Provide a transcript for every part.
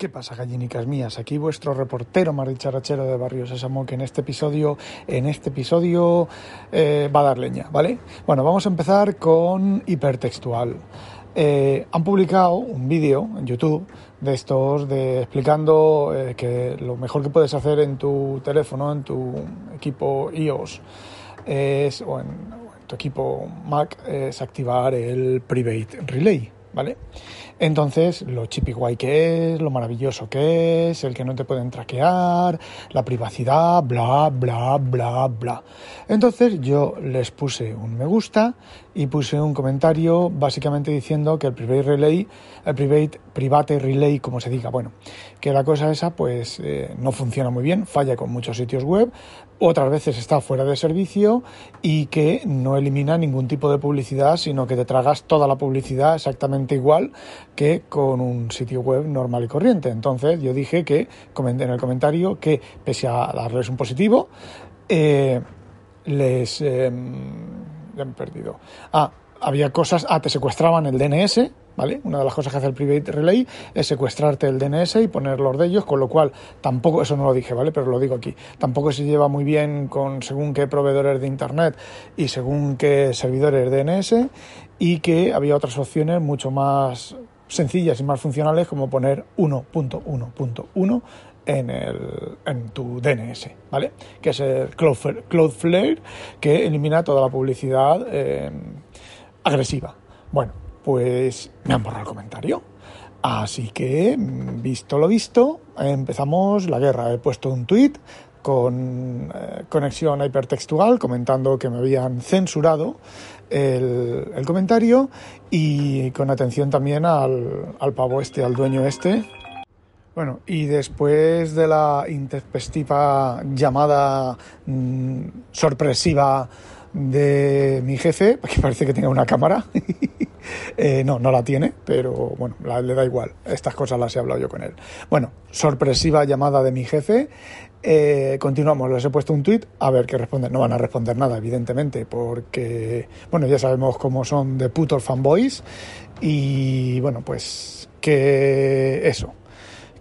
¿Qué pasa, gallinicas mías? Aquí vuestro reportero maricharachero de Barrio Sésamo, que en este episodio, en este episodio eh, va a dar leña, ¿vale? Bueno, vamos a empezar con hipertextual. Eh, han publicado un vídeo en YouTube de estos de explicando eh, que lo mejor que puedes hacer en tu teléfono, en tu equipo iOS, es, o en, o en tu equipo Mac, es activar el Private Relay, ¿vale? Entonces, lo chipi guay que es, lo maravilloso que es, el que no te pueden traquear, la privacidad, bla, bla, bla, bla. Entonces, yo les puse un me gusta y puse un comentario básicamente diciendo que el private relay, el private, private relay, como se diga, bueno, que la cosa esa pues eh, no funciona muy bien, falla con muchos sitios web, otras veces está fuera de servicio y que no elimina ningún tipo de publicidad, sino que te tragas toda la publicidad exactamente igual que con un sitio web normal y corriente. Entonces yo dije que comenté en el comentario que pese a darles un positivo, eh, les... Eh, ya me he perdido. Ah, había cosas... Ah, te secuestraban el DNS, ¿vale? Una de las cosas que hace el Private Relay es secuestrarte el DNS y poner los de ellos, con lo cual tampoco, eso no lo dije, ¿vale? Pero lo digo aquí, tampoco se lleva muy bien con según qué proveedores de Internet y según qué servidores DNS y que había otras opciones mucho más sencillas y más funcionales como poner 1.1.1 en, el, en tu DNS, ¿vale? Que es el Cloudflare, que elimina toda la publicidad eh, agresiva. Bueno, pues me han borrado el comentario. Así que, visto lo visto, empezamos la guerra. He puesto un tweet con eh, conexión hipertextual comentando que me habían censurado el, comentario y con atención también al, al pavo este, al dueño este, bueno, y después de la intempestiva llamada mmm, sorpresiva de mi jefe, que parece que tenga una cámara, eh, no, no la tiene, pero bueno, le da igual, estas cosas las he hablado yo con él. Bueno, sorpresiva llamada de mi jefe, eh, continuamos, les he puesto un tweet a ver qué responden. No van a responder nada, evidentemente, porque, bueno, ya sabemos cómo son de putos fanboys. Y, bueno, pues que eso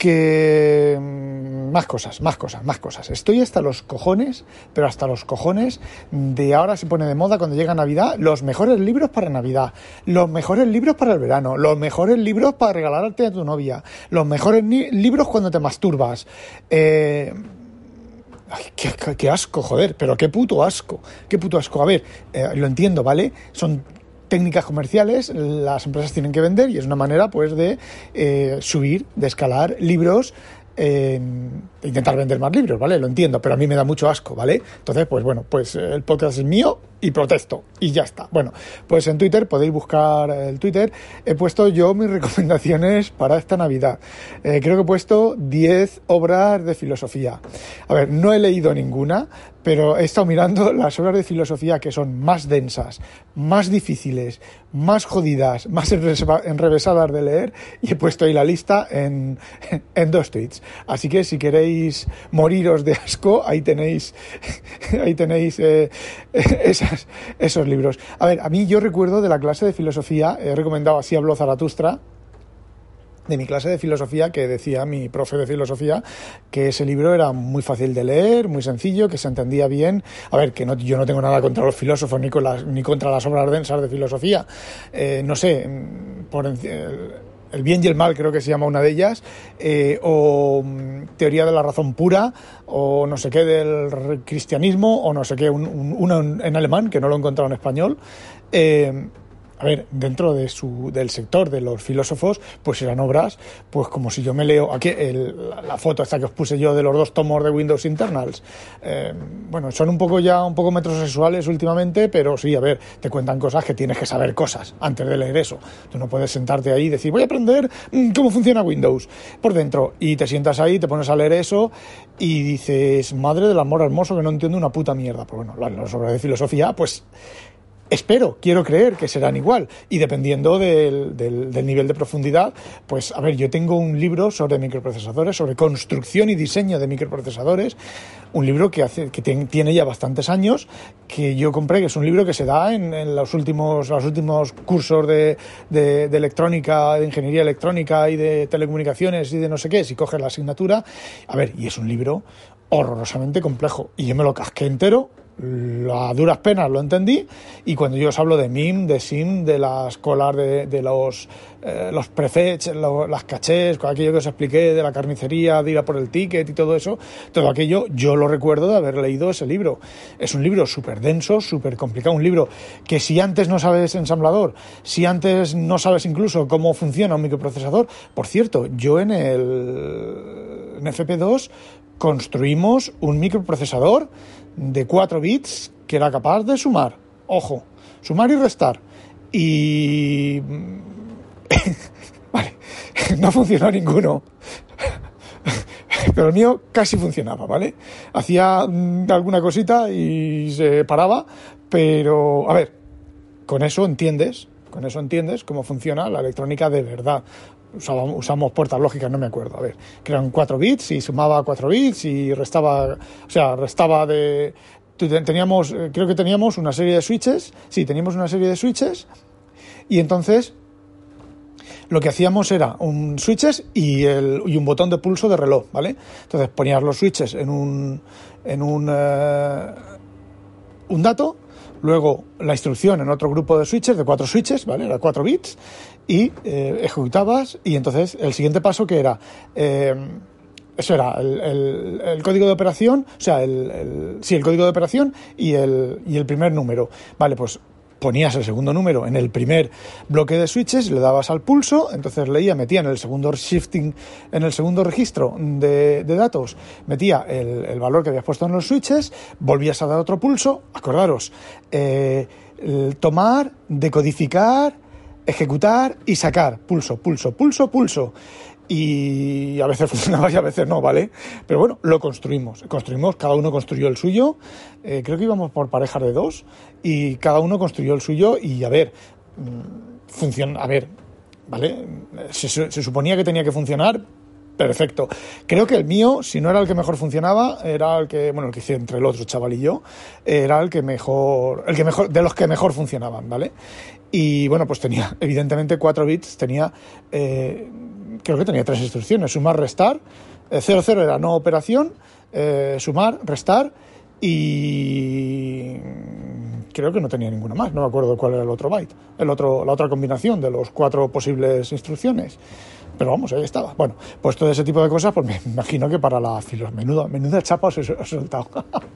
que más cosas, más cosas, más cosas. Estoy hasta los cojones, pero hasta los cojones de ahora se pone de moda cuando llega Navidad los mejores libros para Navidad, los mejores libros para el verano, los mejores libros para regalarte a tu novia, los mejores libros cuando te masturbas. Eh, Ay, qué, asco, joder, pero qué puto asco, qué puto asco. A ver, eh, lo entiendo, ¿vale? Son técnicas comerciales, las empresas tienen que vender y es una manera pues de eh, subir, de escalar libros eh, intentar vender más libros, ¿vale? Lo entiendo, pero a mí me da mucho asco, ¿vale? Entonces, pues bueno, pues el podcast es mío y protesto y ya está. Bueno, pues en Twitter podéis buscar el Twitter. He puesto yo mis recomendaciones para esta Navidad. Eh, creo que he puesto 10 obras de filosofía. A ver, no he leído ninguna, pero he estado mirando las obras de filosofía que son más densas, más difíciles, más jodidas, más enrevesadas de leer y he puesto ahí la lista en, en dos tweets. Así que si queréis moriros de asco, ahí tenéis, ahí tenéis eh, esos libros. A ver, a mí yo recuerdo de la clase de filosofía, he recomendado así habló Zaratustra, de mi clase de filosofía que decía mi profe de filosofía que ese libro era muy fácil de leer, muy sencillo, que se entendía bien. A ver, que no, yo no tengo nada contra los filósofos ni, con las, ni contra las obras densas de filosofía. Eh, no sé, por, el bien y el mal creo que se llama una de ellas, eh, o mm, teoría de la razón pura, o no sé qué del cristianismo, o no sé qué, un, en alemán, que no lo he encontrado en español. Eh, a ver, dentro de su, del sector de los filósofos, pues eran obras, pues como si yo me leo aquí el, la, foto esta que os puse yo de los dos tomos de Windows Internals. Eh, bueno, son un poco ya un poco metrosexuales últimamente, pero sí, a ver, te cuentan cosas que tienes que saber cosas antes de leer eso. Tú no puedes sentarte ahí y decir, voy a aprender mm, cómo funciona Windows por dentro. Y te sientas ahí, te pones a leer eso y dices, madre del amor hermoso que no entiendo una puta mierda. Pues bueno, las obras de filosofía, pues Espero, quiero creer que serán igual. Y dependiendo del, nivel de profundidad, pues a ver, yo tengo un libro sobre microprocesadores, sobre construcción y diseño de microprocesadores, un libro que, hace, que tiene ya bastantes años, que yo compré, que es un libro que se da en, los, últimos, los últimos cursos de, de, de, electrónica, de ingeniería electrónica y de telecomunicaciones y de no sé qué, si coges la asignatura. A ver, y es un libro horrorosamente complejo. Y yo me lo casqué entero a duras penas lo entendí y cuando yo os hablo de MIM, de SIM, de las colas de, los, eh, los prefets, las cachés, aquello que os expliqué de la carnicería, de ir a por el ticket y todo eso, todo aquello yo lo recuerdo de haber leído ese libro. Es un libro súper denso, súper complicado, un libro que si antes no sabes ensamblador, si antes no sabes incluso cómo funciona un microprocesador, por cierto, yo en el en FP2 construimos un microprocesador de 4 bits que era capaz de sumar, ojo, sumar y restar. Y... vale, no funcionó ninguno. Pero el mío casi funcionaba, ¿vale? Hacía mm, alguna cosita y se paraba, pero a ver, con eso entiendes, con eso entiendes cómo funciona la electrónica de verdad usamos puertas lógicas, no me acuerdo, a ver, que eran 4 bits y sumaba 4 bits y restaba, o sea, restaba de... Teníamos, eh, creo que teníamos una serie de switches, sí, teníamos una serie de switches y entonces lo que hacíamos era un switches y, el, y un botón de pulso de reloj, ¿vale? Entonces ponías los switches en un, en un, eh, un dato luego la instrucción en otro grupo de switches, de cuatro switches, ¿vale? Era cuatro bits, y eh, ejecutabas, y entonces el siguiente paso que era, eh, eso era el, código de operación, o sea, el, sí, el código de operación y el, y el primer número. Vale, pues ponías el segundo número en el primer bloque de switches, le dabas al pulso, entonces leía, metía en el segundo shifting, en el segundo registro de, datos, metía el, valor que habías puesto en los switches, volvías a dar otro pulso, acordaros, eh, tomar, decodificar, ejecutar y sacar, pulso, pulso, pulso, pulso y a veces funcionaba y a veces no, ¿vale? Pero bueno, lo construimos. Construimos, cada uno construyó el suyo. Eh, creo que íbamos por parejas de dos y cada uno construyó el suyo y a ver, mm, funciona, a ver, ¿vale? Se, se, suponía que tenía que funcionar. Perfecto. Creo que el mío, si no era el que mejor funcionaba, era el que, bueno, el que hice entre el otro chaval y yo, era el que mejor, el que mejor, de los que mejor funcionaban, ¿vale? Y bueno, pues tenía, evidentemente, 4 bits, tenía eh, creo que tenía tres instrucciones, sumar, restar, 00 eh, era no operación, eh, sumar, restar y creo que no tenía ninguna más, no me acuerdo cuál era el otro byte, el otro, la otra combinación de los cuatro posibles instrucciones. Pero vamos, ahí estaba. Bueno, pues todo ese tipo de cosas, pues me imagino que para la filosofía, menuda, menuda chapa os he, soltado.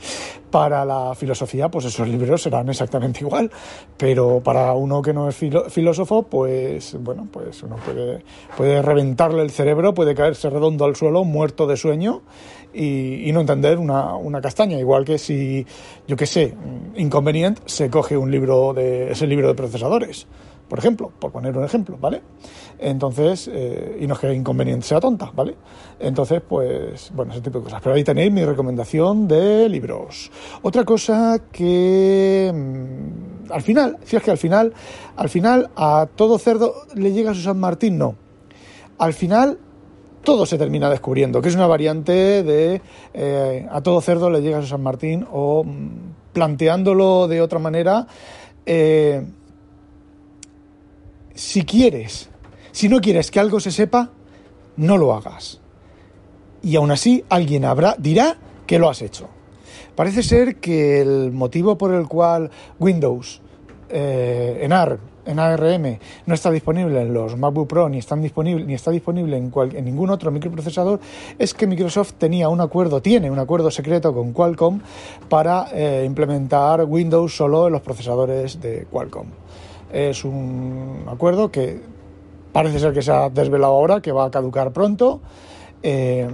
para la filosofía, pues esos libros serán exactamente igual. Pero para uno que no es filósofo, pues bueno, pues uno puede, puede reventarle el cerebro, puede caerse redondo al suelo, muerto de sueño, y, no entender una, una, castaña. Igual que si, yo qué sé, inconveniente, se coge un libro de ese libro de procesadores por ejemplo, por poner un ejemplo, ¿vale? Entonces, eh, y no es que inconveniente sea tonta, ¿vale? Entonces, pues, bueno, ese tipo de cosas. Pero ahí tenéis mi recomendación de libros. Otra cosa que mm, al final, si es que al final, al final a todo cerdo le llega su San Martín, no. Al final todo se termina descubriendo, que es una variante de eh, a todo cerdo le llega su San Martín o mm, planteándolo de otra manera. Eh, si quieres, si no quieres que algo se sepa, no lo hagas. Y aún así alguien habrá, dirá que lo has hecho. Parece ser que el motivo por el cual Windows eh, en ARM, en ARM, no está disponible en los MacBook Pro ni, disponible, ni está disponible en, en, ningún otro microprocesador es que Microsoft tenía un acuerdo, tiene un acuerdo secreto con Qualcomm para eh, implementar Windows solo en los procesadores de Qualcomm. Es un acuerdo que parece ser que se ha desvelado ahora, que va a caducar pronto. Eh,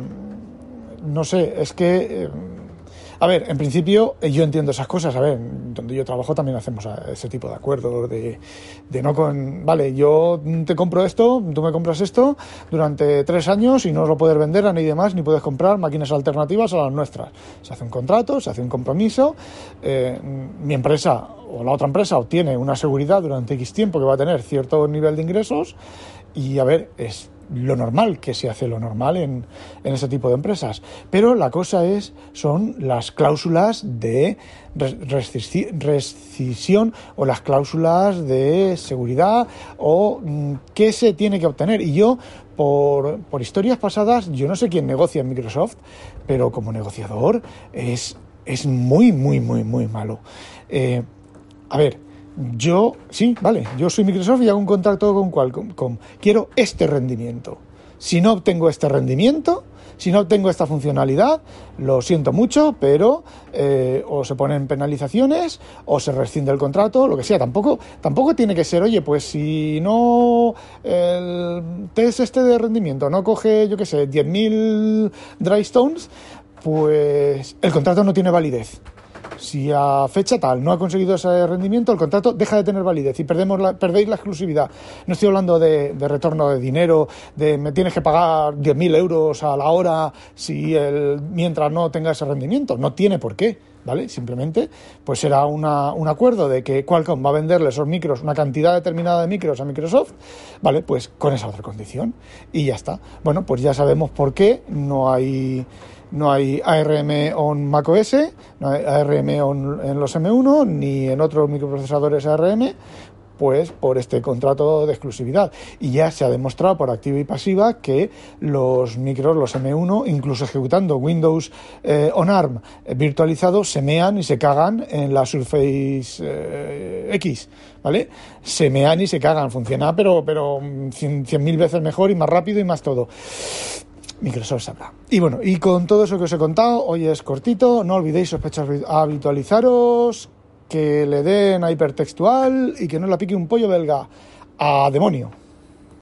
no sé, es que... A ver, en principio eh, yo entiendo esas cosas. A ver, donde yo trabajo también hacemos ese tipo de acuerdos de, de no con... Vale, yo te compro esto, tú me compras esto durante tres años y no lo puedes vender a nadie más ni puedes comprar máquinas alternativas a las nuestras. Se hace un contrato, se hace un compromiso. Eh, mi empresa o la otra empresa obtiene una seguridad durante X tiempo que va a tener cierto nivel de ingresos y a ver, es lo normal, que se hace lo normal en, en ese tipo de empresas. Pero la cosa es, son las cláusulas de rescisión o las cláusulas de seguridad o mm, qué se tiene que obtener. Y yo, por, por historias pasadas, yo no sé quién negocia en Microsoft, pero como negociador es, es muy, muy, muy, muy malo. Eh, a ver, yo, sí, vale, yo soy Microsoft y hago un contrato con Qualcomm. quiero este rendimiento. Si no obtengo este rendimiento, si no obtengo esta funcionalidad, lo siento mucho, pero eh, o se ponen penalizaciones o se rescinde el contrato, lo que sea. Tampoco, tampoco tiene que ser, oye, pues si no el test este de rendimiento no coge, yo qué sé, 10.000 dry stones, pues el contrato no tiene validez si a fecha tal no ha conseguido ese rendimiento, el contrato deja de tener validez y perdemos la, perdéis la exclusividad. No estoy hablando de, retorno de dinero, de me tienes que pagar 10.000 euros a la hora si el, mientras no tenga ese rendimiento. No tiene por qué. ¿Vale? Simplemente, pues será una, un acuerdo de que Qualcomm va a venderle esos micros, una cantidad determinada de micros a Microsoft, ¿vale? Pues con esa otra condición. Y ya está. Bueno, pues ya sabemos por qué no hay no hay ARM on macOS, no hay ARM en los M1 ni en otros microprocesadores ARM, pues por este contrato de exclusividad. Y ya se ha demostrado por activa y pasiva que los micros, los M1, incluso ejecutando Windows eh, on ARM virtualizado, se mean y se cagan en la Surface eh, X, ¿vale? Se mean y se cagan, funciona, pero, pero 100.000 veces mejor y más rápido y más todo. Microsoft sabrá. Y bueno, y con todo eso que os he contado, hoy es cortito, no olvidéis sospechar habitualizaros, que le den a hipertextual y que no la pique un pollo belga. A demonio.